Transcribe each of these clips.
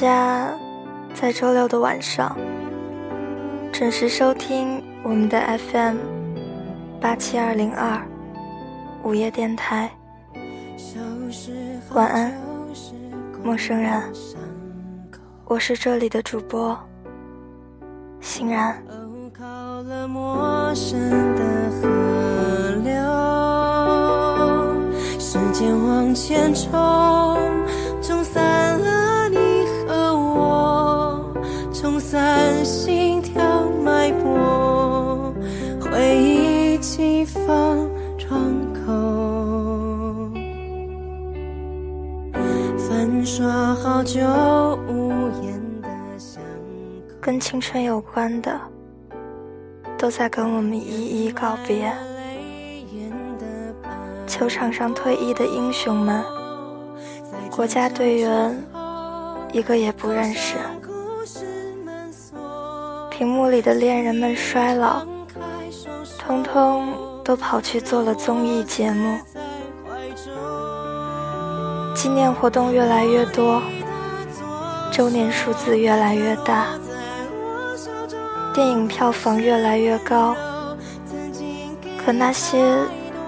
家在周六的晚上准时收听我们的 FM 八七二零二午夜电台。晚安，陌生人。我是这里的主播欣然。时间往前，冲散心跳脉搏，回忆起放窗口，粉刷好久无言的巷口。跟青春有关的，都在跟我们一一告别。球场上退役的英雄们，国家队员一个也不认识。屏幕里的恋人们衰老，通通都跑去做了综艺节目。纪念活动越来越多，周年数字越来越大，电影票房越来越高。可那些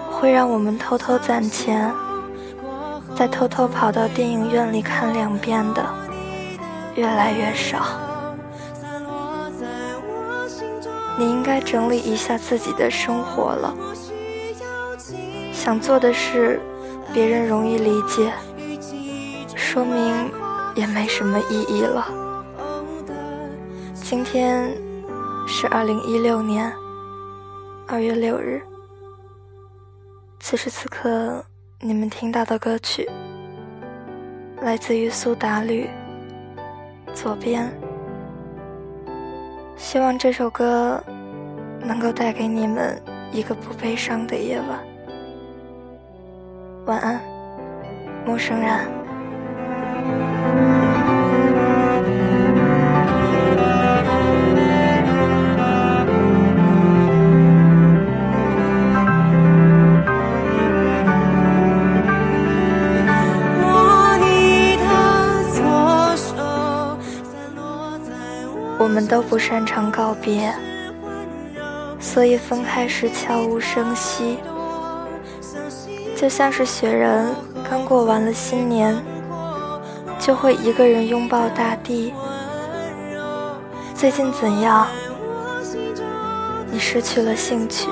会让我们偷偷攒钱，再偷偷跑到电影院里看两遍的，越来越少。你应该整理一下自己的生活了。想做的事，别人容易理解，说明也没什么意义了。今天是二零一六年二月六日。此时此刻，你们听到的歌曲来自于苏打绿，《左边》。希望这首歌能够带给你们一个不悲伤的夜晚。晚安，陌生人。都不擅长告别，所以分开时悄无声息，就像是雪人刚过完了新年，就会一个人拥抱大地。最近怎样？你失去了兴趣，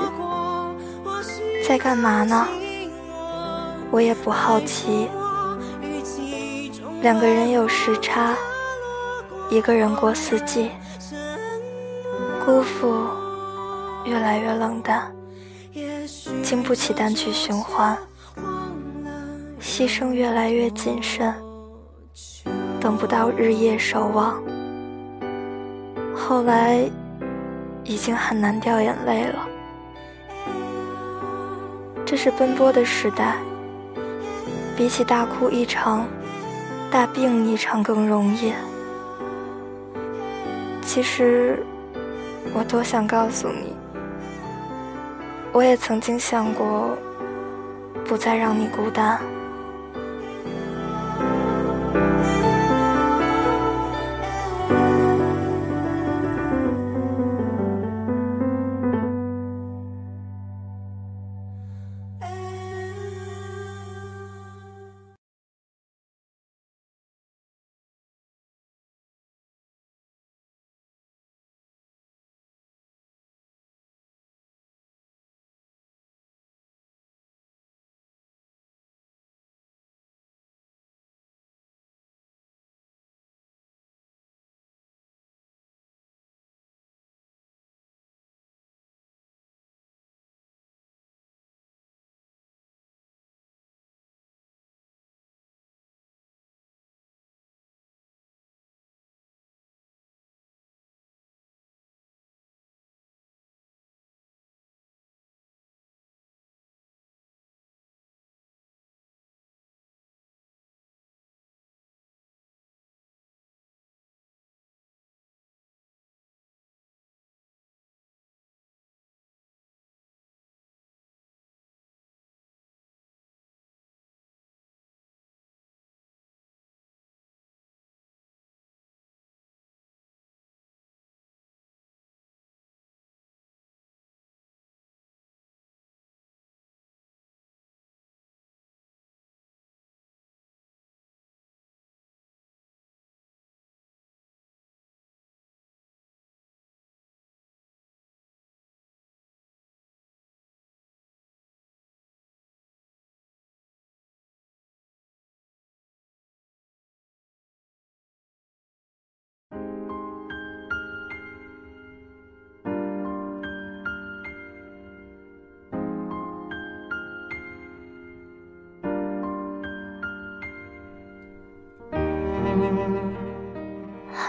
在干嘛呢？我也不好奇。两个人有时差，一个人过四季。辜负越来越冷淡，经不起单曲循环；牺牲越来越谨慎，等不到日夜守望。后来已经很难掉眼泪了。这是奔波的时代，比起大哭一场、大病一场更容易。其实。我多想告诉你我也曾经想过不再让你孤单。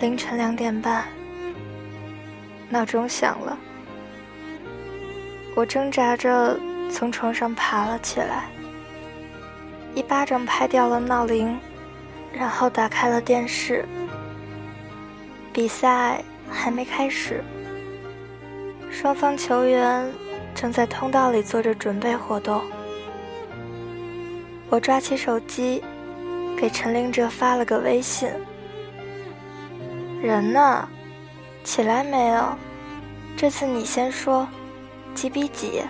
凌晨两点半，闹钟响了。我挣扎着从床上爬了起来，一巴掌拍掉了闹铃，然后打开了电视。比赛还没开始，双方球员正在通道里做着准备活动。我抓起手机，给陈林哲发了个微信。人呢？起来没有？这次你先说，几比几？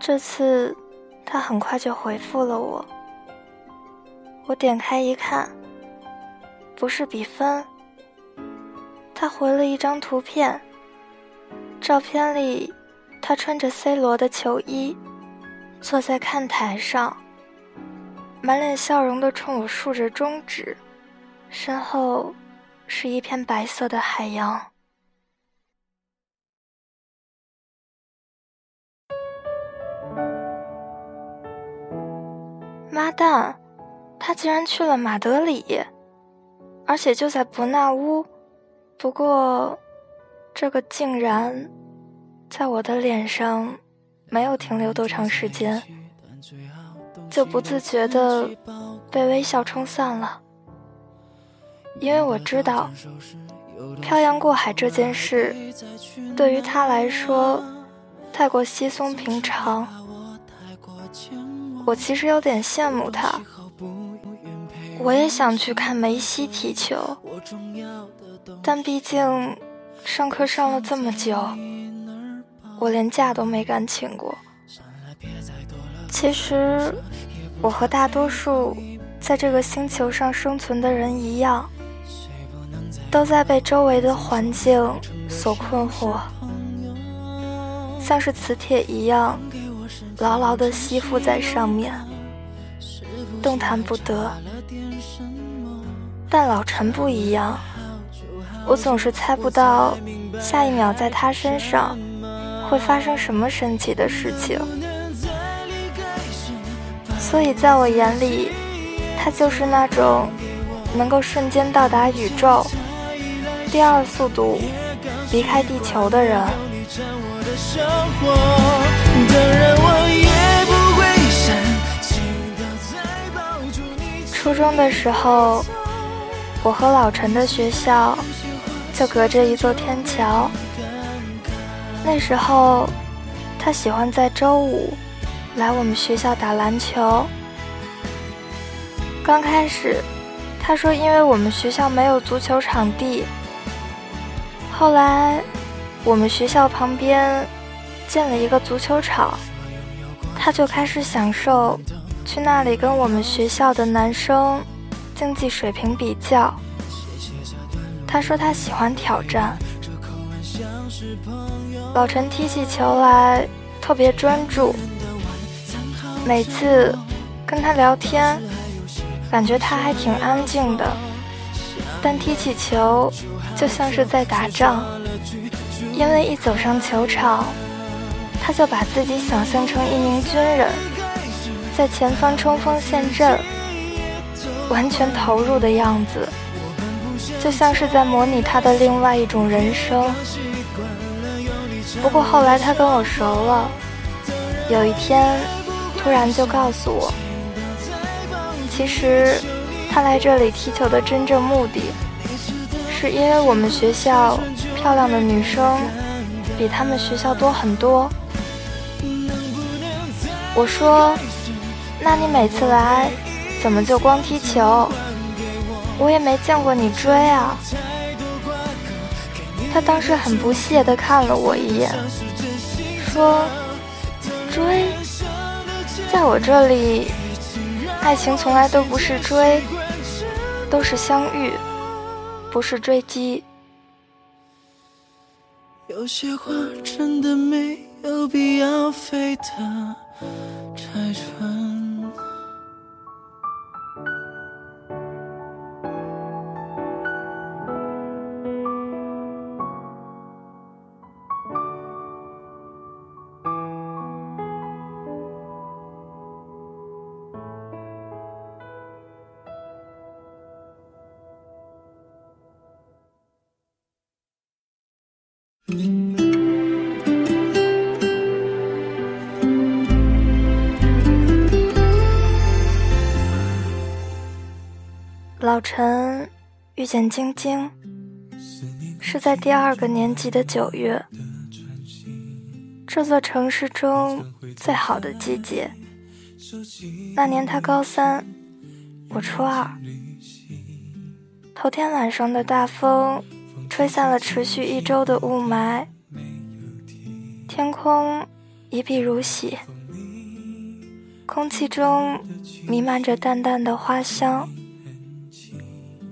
这次他很快就回复了我。我点开一看，不是比分。他回了一张图片，照片里，他穿着 C 罗的球衣，坐在看台上，满脸笑容的冲我竖着中指，身后是一片白色的海洋。妈蛋，他竟然去了马德里，而且就在伯纳乌。不过，这个竟然在我的脸上没有停留多长时间，就不自觉的被微笑冲散了。因为我知道，漂洋过海这件事对于他来说太过稀松平常。我其实有点羡慕他，我也想去看梅西踢球。但毕竟，上课上了这么久，我连假都没敢请过。其实，我和大多数在这个星球上生存的人一样，都在被周围的环境所困惑，像是磁铁一样，牢牢地吸附在上面，动弹不得。但老陈不一样，我总是猜不到下一秒在他身上会发生什么神奇的事情，所以在我眼里，他就是那种能够瞬间到达宇宙、第二速度离开地球的人。初中的时候。我和老陈的学校就隔着一座天桥。那时候，他喜欢在周五来我们学校打篮球。刚开始，他说因为我们学校没有足球场地。后来，我们学校旁边建了一个足球场，他就开始享受去那里跟我们学校的男生。竞技水平比较，他说他喜欢挑战。老陈踢起球来特别专注，每次跟他聊天，感觉他还挺安静的，但踢起球就像是在打仗，因为一走上球场，他就把自己想象成一名军人，在前方冲锋陷阵。完全投入的样子，就像是在模拟他的另外一种人生。不过后来他跟我熟了，有一天突然就告诉我，其实他来这里踢球的真正目的，是因为我们学校漂亮的女生比他们学校多很多。我说，那你每次来？怎么就光踢球？我也没见过你追啊！他当时很不屑地看了我一眼，说：“追，在我这里，爱情从来都不是追，都是相遇，不是追击。”有些话真的没有必要非得拆穿。晨遇见晶晶，是在第二个年级的九月，这座城市中最好的季节。那年他高三，我初二。头天晚上的大风。吹散了持续一周的雾霾，天空一碧如洗，空气中弥漫着淡淡的花香。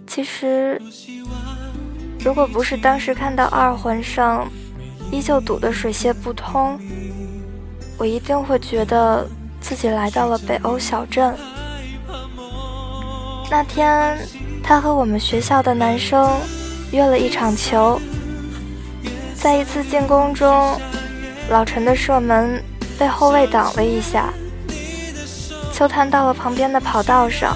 其实，如果不是当时看到二环上依旧堵得水泄不通，我一定会觉得自己来到了北欧小镇。那天，他和我们学校的男生。约了一场球，在一次进攻中，老陈的射门被后卫挡了一下，球弹到了旁边的跑道上。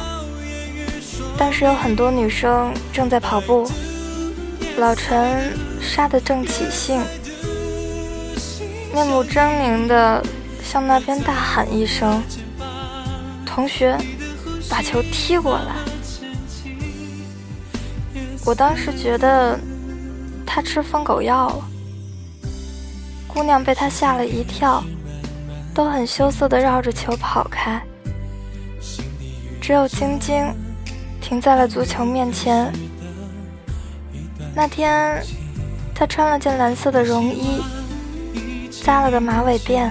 当时有很多女生正在跑步，老陈杀得正起兴，面目狰狞地向那边大喊一声：“同学，把球踢过来！”我当时觉得他吃疯狗药了，姑娘被他吓了一跳，都很羞涩地绕着球跑开，只有晶晶停在了足球面前。那天，他穿了件蓝色的绒衣，扎了个马尾辫，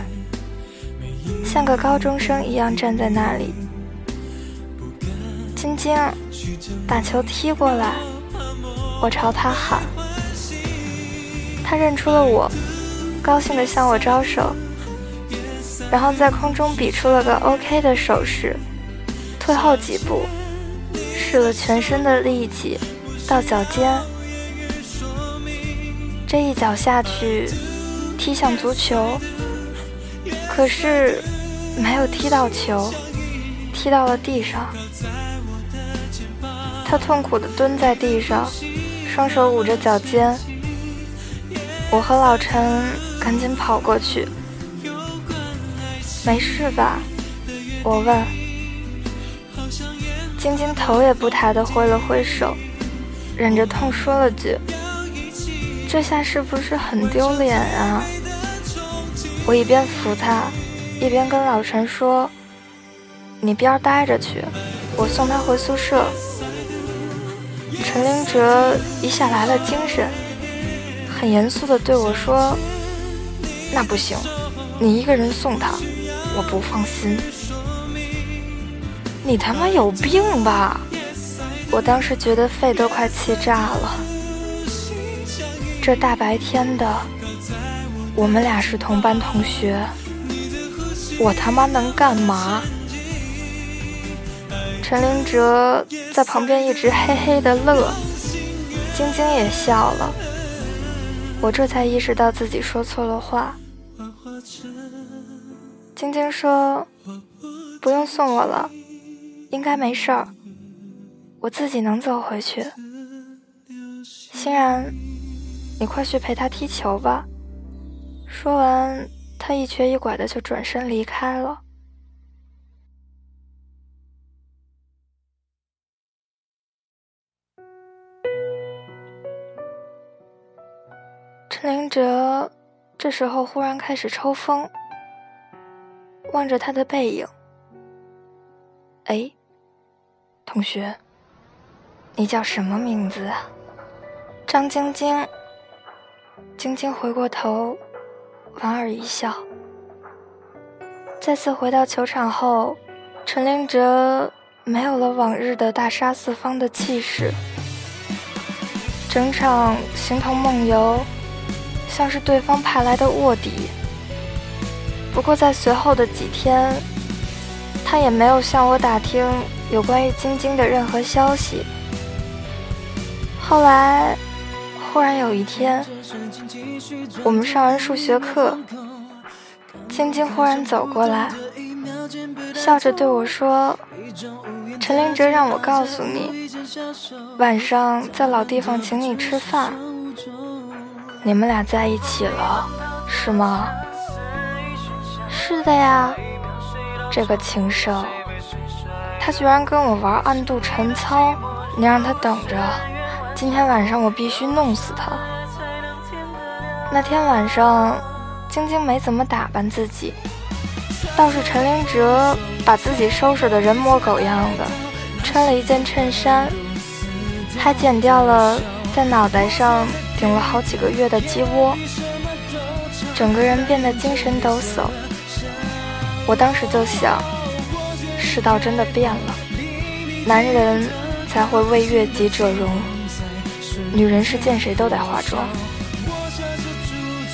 像个高中生一样站在那里。晶晶，把球踢过来。我朝他喊，他认出了我，高兴地向我招手，然后在空中比出了个 OK 的手势，退后几步，使了全身的力气到脚尖，这一脚下去，踢向足球，可是没有踢到球，踢到了地上，他痛苦地蹲在地上。双手捂着脚尖，我和老陈赶紧跑过去。没事吧？我问。晶晶头也不抬地挥了挥手，忍着痛说了句：“这下是不是很丢脸啊？”我一边扶他，一边跟老陈说：“你边待着去，我送他回宿舍。”陈林哲一下来了精神，很严肃地对我说：“那不行，你一个人送他，我不放心。你他妈有病吧！”我当时觉得肺都快气炸了。这大白天的，我们俩是同班同学，我他妈能干嘛？陈林哲在旁边一直嘿嘿的乐，晶晶也笑了。我这才意识到自己说错了话。晶晶说：“不用送我了，应该没事儿，我自己能走回去。”欣然，你快去陪他踢球吧。说完，他一瘸一拐的就转身离开了。陈林哲这时候忽然开始抽风，望着他的背影。哎，同学，你叫什么名字啊？张晶晶。晶晶回过头，莞尔一笑。再次回到球场后，陈林哲没有了往日的大杀四方的气势，整场形同梦游。像是对方派来的卧底。不过在随后的几天，他也没有向我打听有关于晶晶的任何消息。后来，忽然有一天，我们上完数学课，晶晶忽然走过来，笑着对我说：“陈林哲让我告诉你，晚上在老地方请你吃饭。”你们俩在一起了，是吗？是的呀，这个禽兽，他居然跟我玩暗度陈仓，你让他等着，今天晚上我必须弄死他。那天晚上，晶晶没怎么打扮自己，倒是陈林哲把自己收拾的人模狗样的，穿了一件衬衫，还剪掉了在脑袋上。顶了好几个月的鸡窝，整个人变得精神抖擞。我当时就想，世道真的变了，男人才会为悦己者容，女人是见谁都得化妆。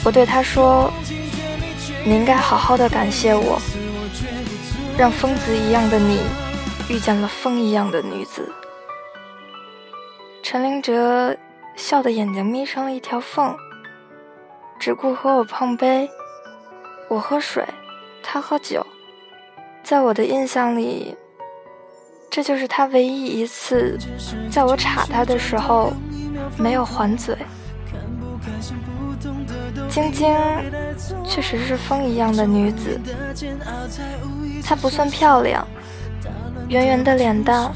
我对他说：“你应该好好的感谢我，让疯子一样的你遇见了风一样的女子。”陈林哲。笑的眼睛眯成了一条缝，只顾和我碰杯。我喝水，他喝酒。在我的印象里，这就是他唯一一次在我插他的时候没有还嘴。晶晶确实是风一样的女子，她不算漂亮，圆圆的脸蛋，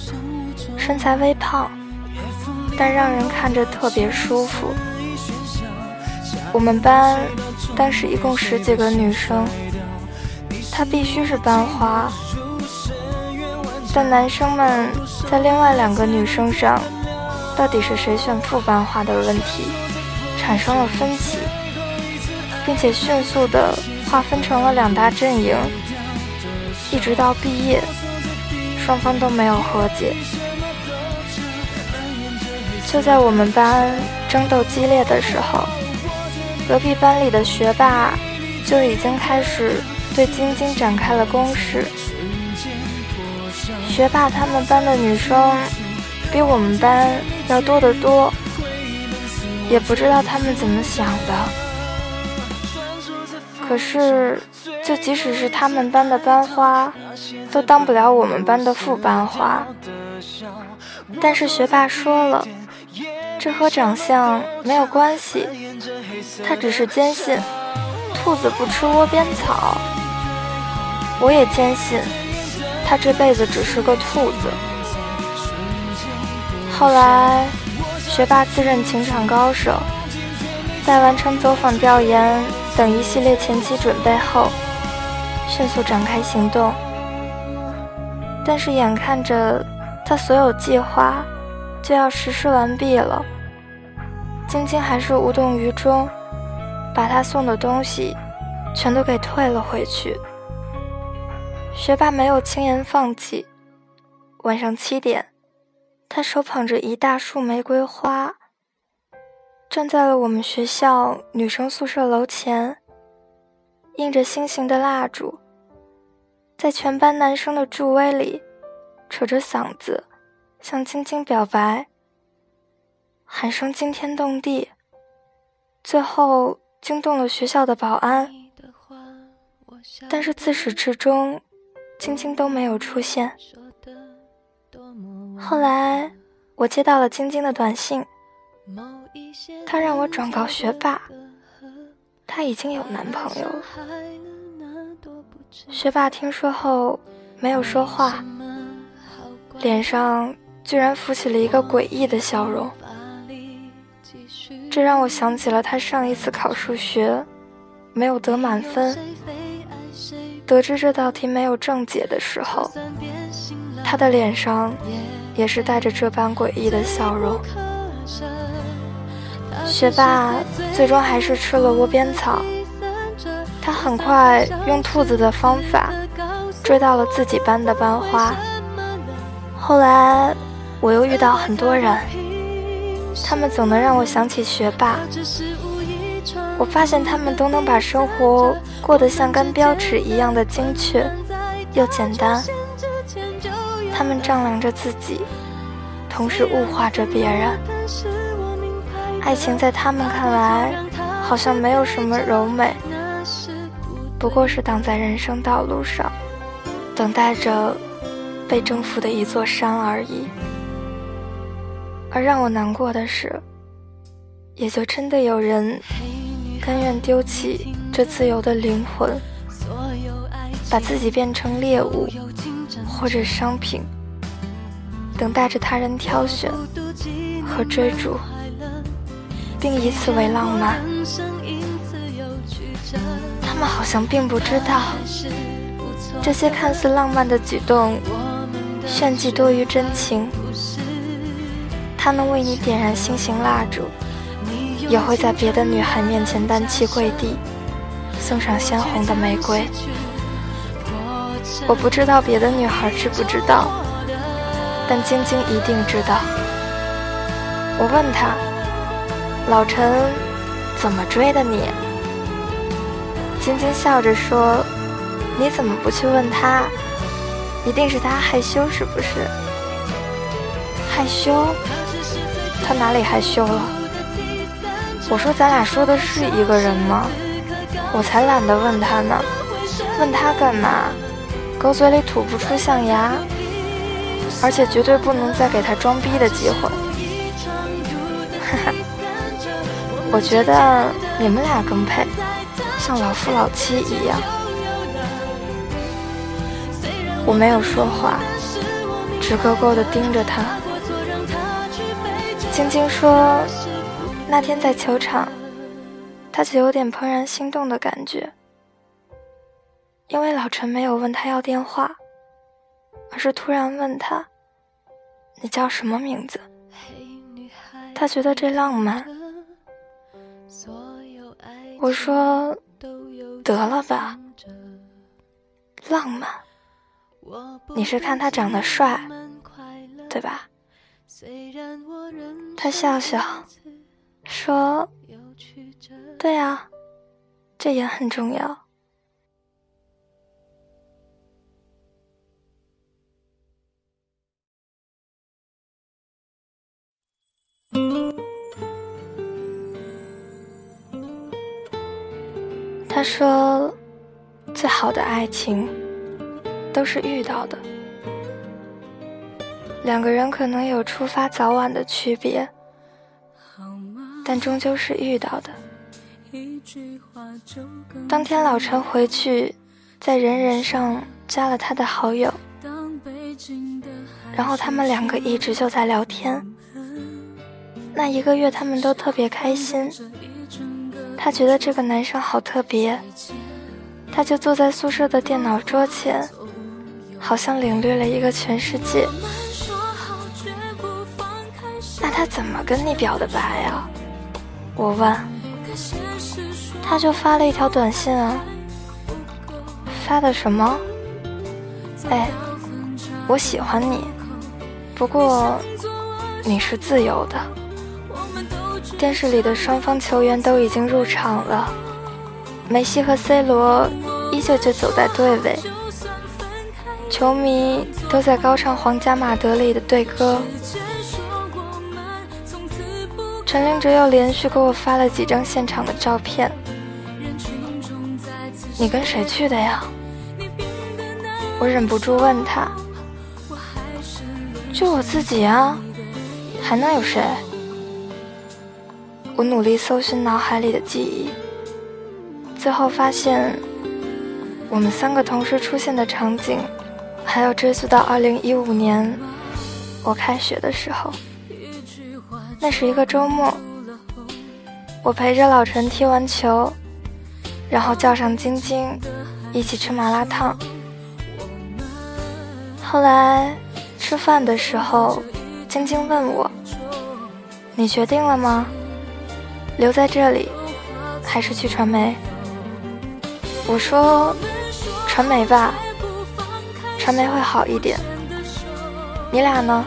身材微胖。但让人看着特别舒服。我们班当时一共十几个女生，她必须是班花。但男生们在另外两个女生上，到底是谁选副班花的问题，产生了分歧，并且迅速的划分成了两大阵营，一直到毕业，双方都没有和解。就在我们班争斗激烈的时候，隔壁班里的学霸就已经开始对晶晶展开了攻势。学霸他们班的女生比我们班要多得多，也不知道他们怎么想的。可是，就即使是他们班的班花，都当不了我们班的副班花。但是学霸说了。这和长相没有关系，他只是坚信兔子不吃窝边草。我也坚信他这辈子只是个兔子。后来，学霸自认情场高手，在完成走访调研等一系列前期准备后，迅速展开行动。但是眼看着他所有计划。就要实施完毕了，晶晶还是无动于衷，把他送的东西全都给退了回去。学霸没有轻言放弃。晚上七点，他手捧着一大束玫瑰花，站在了我们学校女生宿舍楼前，印着星星的蜡烛，在全班男生的助威里，扯着嗓子。向晶晶表白，喊声惊天动地，最后惊动了学校的保安。但是自始至终，晶晶都没有出现。后来我接到了晶晶的短信，她让我转告学霸，她已经有男朋友了。学霸听说后没有说话，脸上。居然浮起了一个诡异的笑容，这让我想起了他上一次考数学没有得满分，得知这道题没有正解的时候，他的脸上也是带着这般诡异的笑容。学霸最终还是吃了窝边草，他很快用兔子的方法追到了自己班的班花，后来。我又遇到很多人，他们总能让我想起学霸。我发现他们都能把生活过得像根标尺一样的精确又简单。他们丈量着自己，同时物化着别人。爱情在他们看来好像没有什么柔美，不过是挡在人生道路上，等待着被征服的一座山而已。而让我难过的是，也就真的有人甘愿丢弃这自由的灵魂，把自己变成猎物或者商品，等待着他人挑选和追逐，并以此为浪漫。他们好像并不知道，这些看似浪漫的举动，炫技多于真情。他能为你点燃心形蜡烛，也会在别的女孩面前单膝跪地，送上鲜红的玫瑰。我不知道别的女孩知不知道，但晶晶一定知道。我问她：“老陈怎么追的你？”晶晶笑着说：“你怎么不去问他？一定是他害羞，是不是？害羞？”他哪里害羞了？我说咱俩说的是一个人吗？我才懒得问他呢，问他干嘛？狗嘴里吐不出象牙，而且绝对不能再给他装逼的机会。哈哈，我觉得你们俩更配，像老夫老妻一样。我没有说话，直勾勾地盯着他。晶晶说：“那天在球场，他就有点怦然心动的感觉，因为老陈没有问他要电话，而是突然问他：‘你叫什么名字？’他觉得这浪漫。我说：‘得了吧，浪漫。你是看他长得帅，对吧？’他笑笑说：“对啊，这也很重要。”他说：“最好的爱情都是遇到的。两个人可能有出发早晚的区别，但终究是遇到的。”当天老陈回去，在人人上加了他的好友，然后他们两个一直就在聊天。那一个月，他们都特别开心。他觉得这个男生好特别，他就坐在宿舍的电脑桌前，好像领略了一个全世界。那他怎么跟你表的白啊？我问。他就发了一条短信啊。发的什么？哎，我喜欢你，不过你是自由的。电视里的双方球员都已经入场了，梅西和 C 罗依旧就走在队尾，球迷都在高唱《皇家马德里》的队歌。陈林哲又连续给我发了几张现场的照片，你跟谁去的呀？我忍不住问他，就我自己啊，还能有谁？我努力搜寻脑海里的记忆，最后发现，我们三个同时出现的场景，还要追溯到2015年我开学的时候。那是一个周末，我陪着老陈踢完球，然后叫上晶晶一起吃麻辣烫。后来吃饭的时候，晶晶问我：“你决定了吗？”留在这里，还是去传媒？我说，传媒吧，传媒会好一点。你俩呢？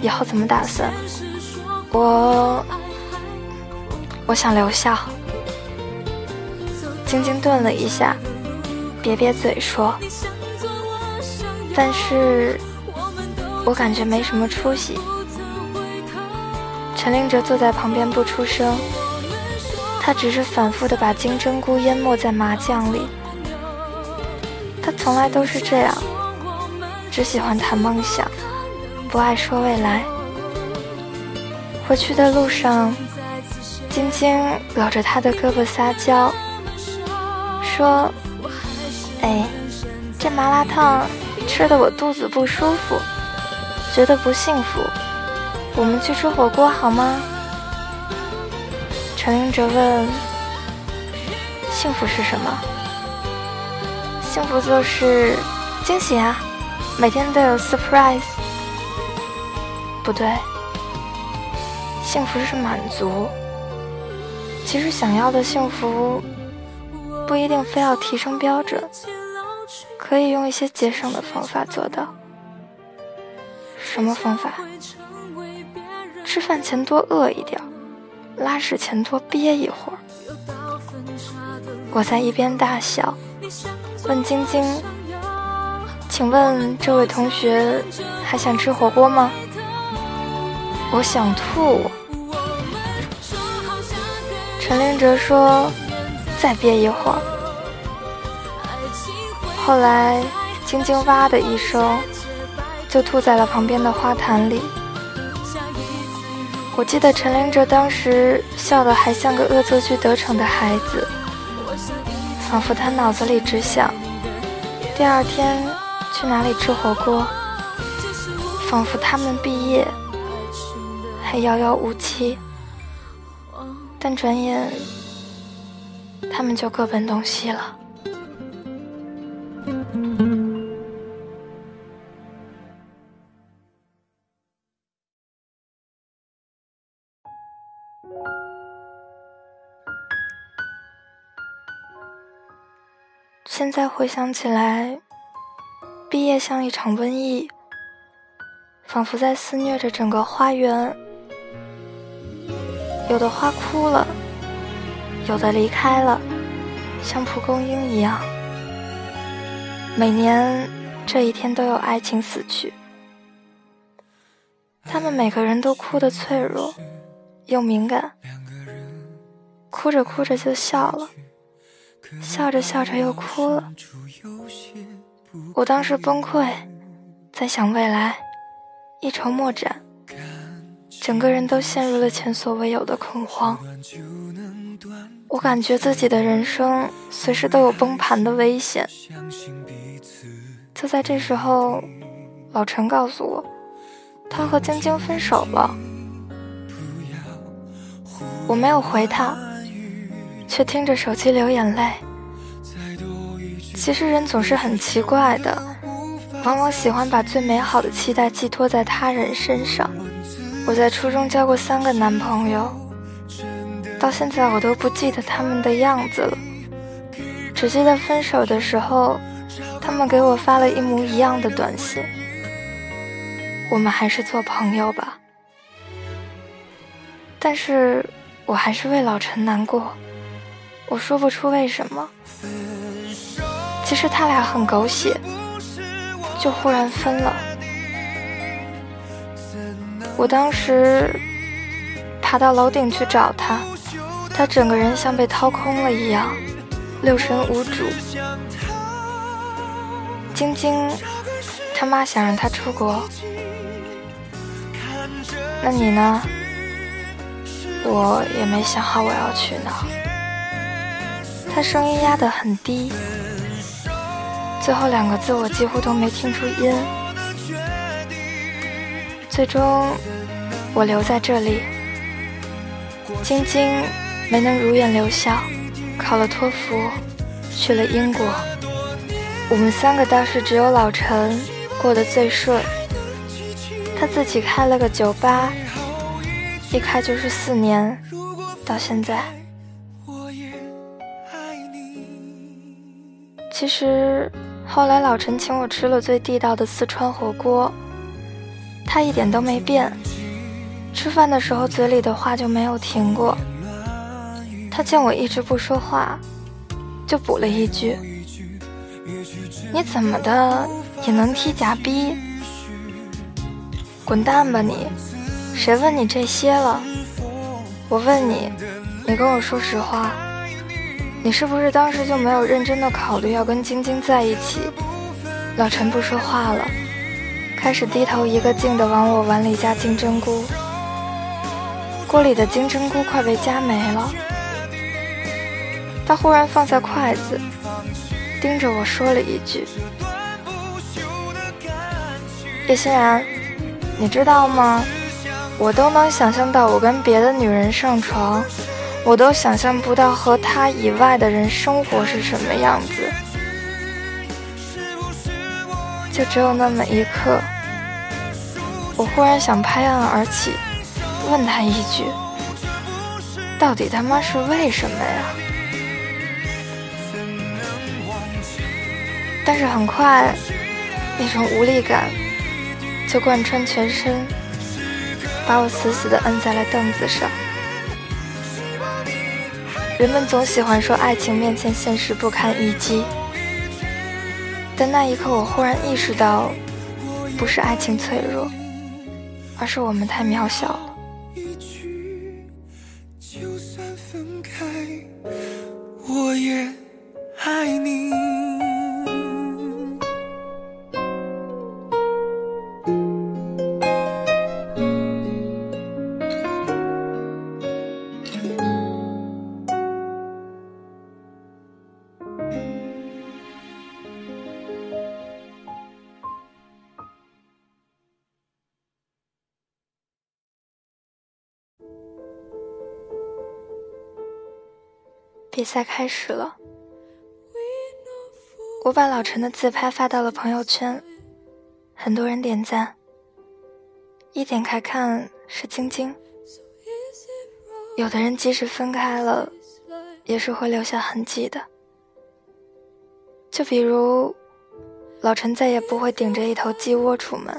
以后怎么打算？我，我想留校。晶晶顿了一下，瘪瘪嘴说：“但是，我感觉没什么出息。”陈令哲坐在旁边不出声。他只是反复的把金针菇淹没在麻酱里。他从来都是这样，只喜欢谈梦想，不爱说未来。回去的路上，晶晶搂着他的胳膊撒娇，说：“哎，这麻辣烫吃的我肚子不舒服，觉得不幸福。我们去吃火锅好吗？”陈林哲问：“幸福是什么？幸福就是惊喜啊，每天都有 surprise。不对，幸福是满足。其实想要的幸福不一定非要提升标准，可以用一些节省的方法做到。什么方法？吃饭前多饿一点。”拉屎前多憋一会儿，我在一边大笑，问晶晶：“请问这位同学还想吃火锅吗？”我想吐。陈林哲说：“再憋一会儿。”后来，晶晶哇的一声，就吐在了旁边的花坛里。我记得陈林哲当时笑得还像个恶作剧得逞的孩子，仿佛他脑子里只想第二天去哪里吃火锅，仿佛他们毕业还遥遥无期，但转眼他们就各奔东西了。现在回想起来，毕业像一场瘟疫，仿佛在肆虐着整个花园。有的花枯了，有的离开了，像蒲公英一样。每年这一天都有爱情死去，他们每个人都哭得脆弱又敏感，哭着哭着就笑了，笑着笑着又哭了。我当时崩溃，在想未来，一筹莫展，整个人都陷入了前所未有的恐慌。我感觉自己的人生随时都有崩盘的危险。就在这时候，老陈告诉我，他和晶晶分手了。我没有回他，却听着手机流眼泪。其实人总是很奇怪的，往往喜欢把最美好的期待寄托在他人身上。我在初中交过三个男朋友，到现在我都不记得他们的样子了，只记得分手的时候，他们给我发了一模一样的短信：“我们还是做朋友吧。”但是我还是为老陈难过，我说不出为什么。其实他俩很狗血，就忽然分了。我当时爬到楼顶去找他，他整个人像被掏空了一样，六神无主。晶晶他妈想让他出国，那你呢？我也没想好我要去哪。他声音压得很低。最后两个字我几乎都没听出音。最终，我留在这里。晶晶没能如愿留校，考了托福，去了英国。我们三个倒是只有老陈过得最顺。他自己开了个酒吧，一开就是四年，到现在。其实。后来老陈请我吃了最地道的四川火锅，他一点都没变，吃饭的时候嘴里的话就没有停过。他见我一直不说话，就补了一句：“你怎么的也能踢假逼？滚蛋吧你！谁问你这些了？我问你，你跟我说实话。”你是不是当时就没有认真的考虑要跟晶晶在一起？老陈不说话了，开始低头一个劲的往我碗里加金针菇。锅里的金针菇快被夹没了。他忽然放下筷子，盯着我说了一句：“叶欣然，你知道吗？我都能想象到我跟别的女人上床。”我都想象不到和他以外的人生活是什么样子，就只有那么一刻，我忽然想拍案而起，问他一句：到底他妈是为什么呀？但是很快，那种无力感就贯穿全身，把我死死地摁在了凳子上。人们总喜欢说爱情面前现实不堪一击，但那一刻我忽然意识到，不是爱情脆弱，而是我们太渺小了。比赛开始了，我把老陈的自拍发到了朋友圈，很多人点赞。一点开看是晶晶，有的人即使分开了，也是会留下痕迹的。就比如，老陈再也不会顶着一头鸡窝出门，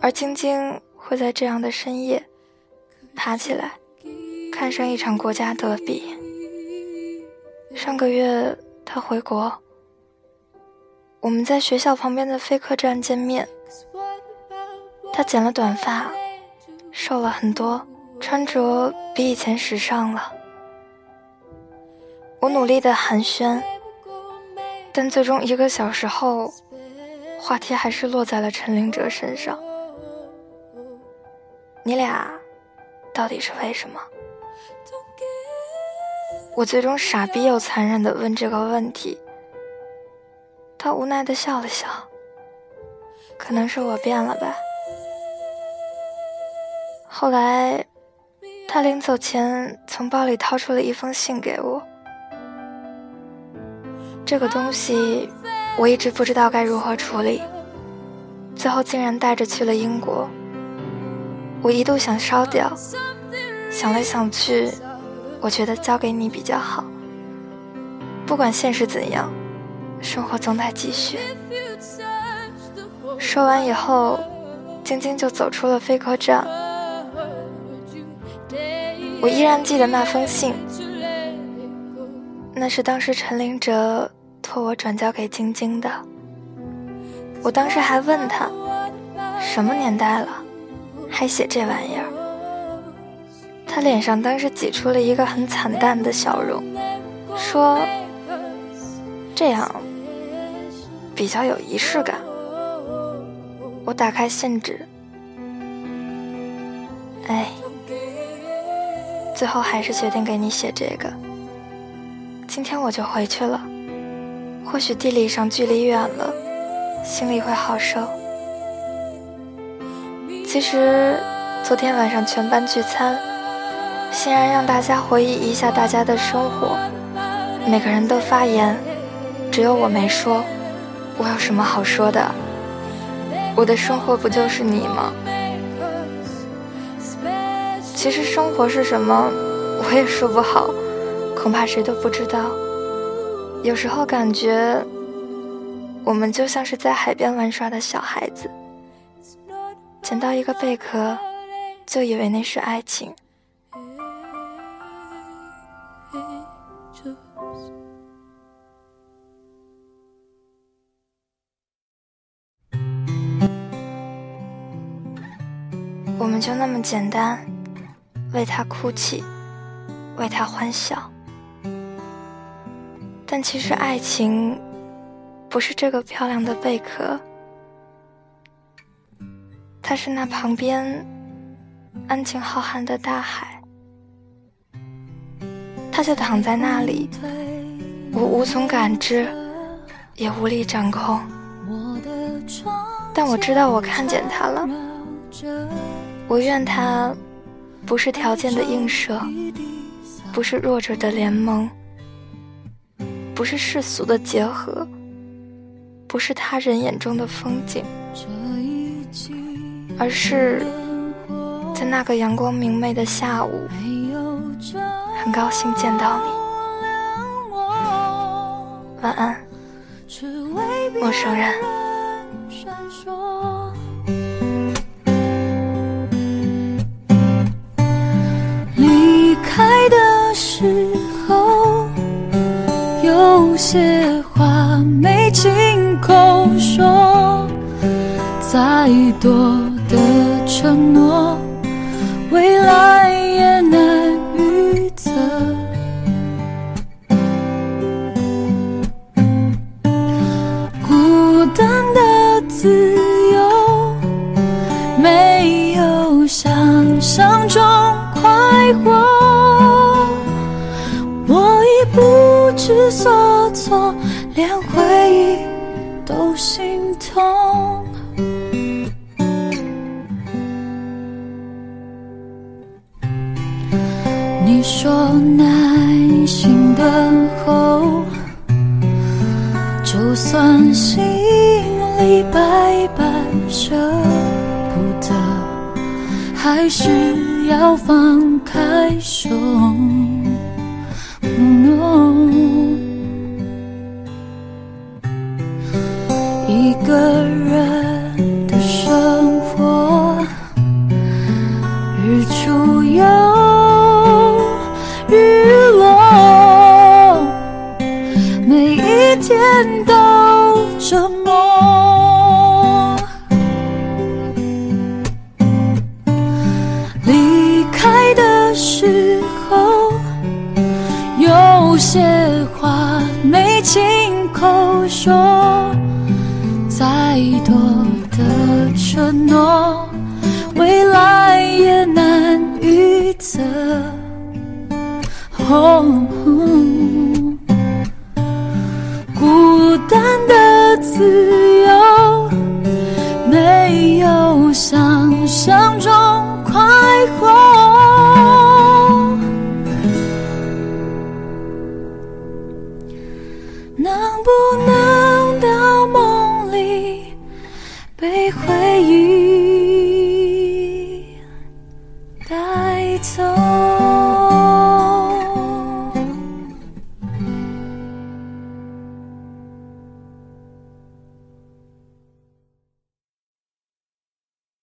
而晶晶会在这样的深夜爬起来，看上一场国家德比。上个月他回国，我们在学校旁边的飞客站见面。他剪了短发，瘦了很多，穿着比以前时尚了。我努力的寒暄，但最终一个小时后，话题还是落在了陈林哲身上。你俩到底是为什么？我最终傻逼又残忍的问这个问题。他无奈的笑了笑。可能是我变了吧。后来，他临走前从包里掏出了一封信给我。这个东西我一直不知道该如何处理，最后竟然带着去了英国。我一度想烧掉，想来想去，我觉得交给你比较好。不管现实怎样，生活总得继续。说完以后，晶晶就走出了飞客站。我依然记得那封信，那是当时陈林哲。托我转交给晶晶的，我当时还问他，什么年代了，还写这玩意儿？他脸上当时挤出了一个很惨淡的笑容，说：“这样比较有仪式感。”我打开信纸，哎，最后还是决定给你写这个。今天我就回去了。或许地理上距离远了，心里会好受。其实昨天晚上全班聚餐，欣然让大家回忆一下大家的生活，每个人都发言，只有我没说。我有什么好说的？我的生活不就是你吗？其实生活是什么，我也说不好，恐怕谁都不知道。有时候感觉，我们就像是在海边玩耍的小孩子，捡到一个贝壳，就以为那是爱情。我们就那么简单，为他哭泣，为他欢笑。但其实爱情，不是这个漂亮的贝壳，它是那旁边安静浩瀚的大海。它就躺在那里，我无从感知，也无力掌控。但我知道我看见它了。我愿它不是条件的映射，不是弱者的联盟。不是世俗的结合，不是他人眼中的风景，而是在那个阳光明媚的下午，很高兴见到你。晚安，陌生人。时候。有些话没亲口说，再多的承诺，连回忆都心痛。你说耐心等候，就算心里百般舍不得，还是要放开手。